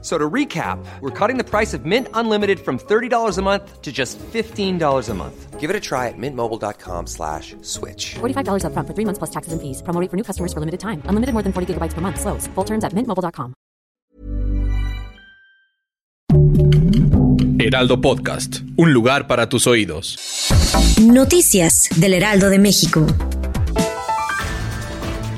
So to recap, we're cutting the price of Mint Unlimited from $30 a month to just $15 a month. Give it a try at mintmobile.com slash switch. $45 upfront for three months plus taxes and fees. Promo rate for new customers for limited time. Unlimited more than 40 gigabytes per month. Slows. Full terms at mintmobile.com. Heraldo Podcast. Un lugar para tus oídos. Noticias del Heraldo de México.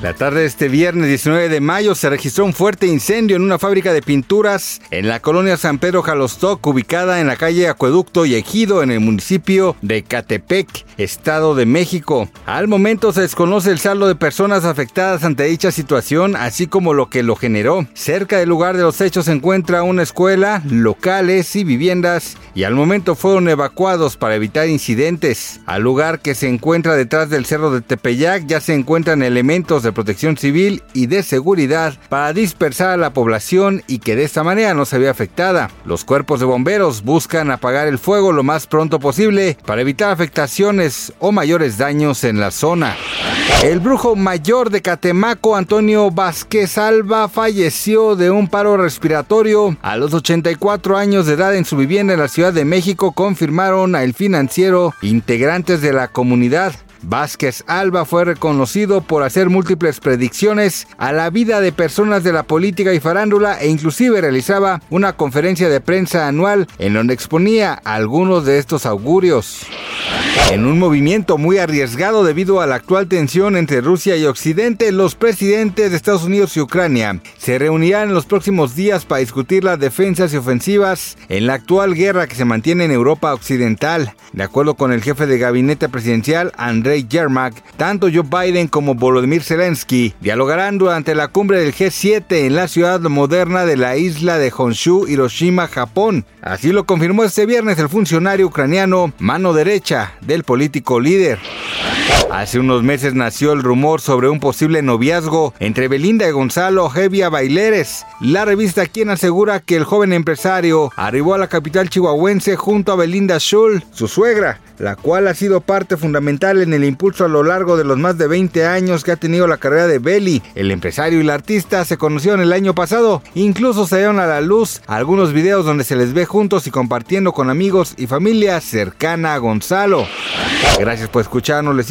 La tarde de este viernes 19 de mayo se registró un fuerte incendio en una fábrica de pinturas en la colonia San Pedro Jalostoc, ubicada en la calle Acueducto y Ejido, en el municipio de Catepec, Estado de México. Al momento se desconoce el saldo de personas afectadas ante dicha situación, así como lo que lo generó. Cerca del lugar de los hechos se encuentra una escuela, locales y viviendas, y al momento fueron evacuados para evitar incidentes. Al lugar que se encuentra detrás del cerro de Tepeyac ya se encuentran elementos de protección civil y de seguridad para dispersar a la población y que de esta manera no se vea afectada. Los cuerpos de bomberos buscan apagar el fuego lo más pronto posible para evitar afectaciones o mayores daños en la zona. El brujo mayor de Catemaco, Antonio Vázquez Alba, falleció de un paro respiratorio a los 84 años de edad en su vivienda en la Ciudad de México, confirmaron a El Financiero integrantes de la comunidad. Vázquez Alba fue reconocido por hacer múltiples predicciones a la vida de personas de la política y farándula e inclusive realizaba una conferencia de prensa anual en donde exponía algunos de estos augurios. En un movimiento muy arriesgado debido a la actual tensión entre Rusia y Occidente, los presidentes de Estados Unidos y Ucrania se reunirán en los próximos días para discutir las defensas y ofensivas en la actual guerra que se mantiene en Europa Occidental. De acuerdo con el jefe de gabinete presidencial, Andrei Yermak, tanto Joe Biden como Volodymyr Zelensky dialogarán durante la cumbre del G7 en la ciudad moderna de la isla de Honshu, Hiroshima, Japón. Así lo confirmó este viernes el funcionario ucraniano, mano derecha del político líder. Hace unos meses nació el rumor sobre un posible noviazgo entre Belinda y Gonzalo Hevia Baileres. La revista Quien asegura que el joven empresario arribó a la capital chihuahuense junto a Belinda Schull, su suegra, la cual ha sido parte fundamental en el impulso a lo largo de los más de 20 años que ha tenido la carrera de Belly. El empresario y la artista se conocieron el año pasado, incluso se dieron a la luz algunos videos donde se les ve juntos y compartiendo con amigos y familia cercana a Gonzalo. Gracias por escucharnos, les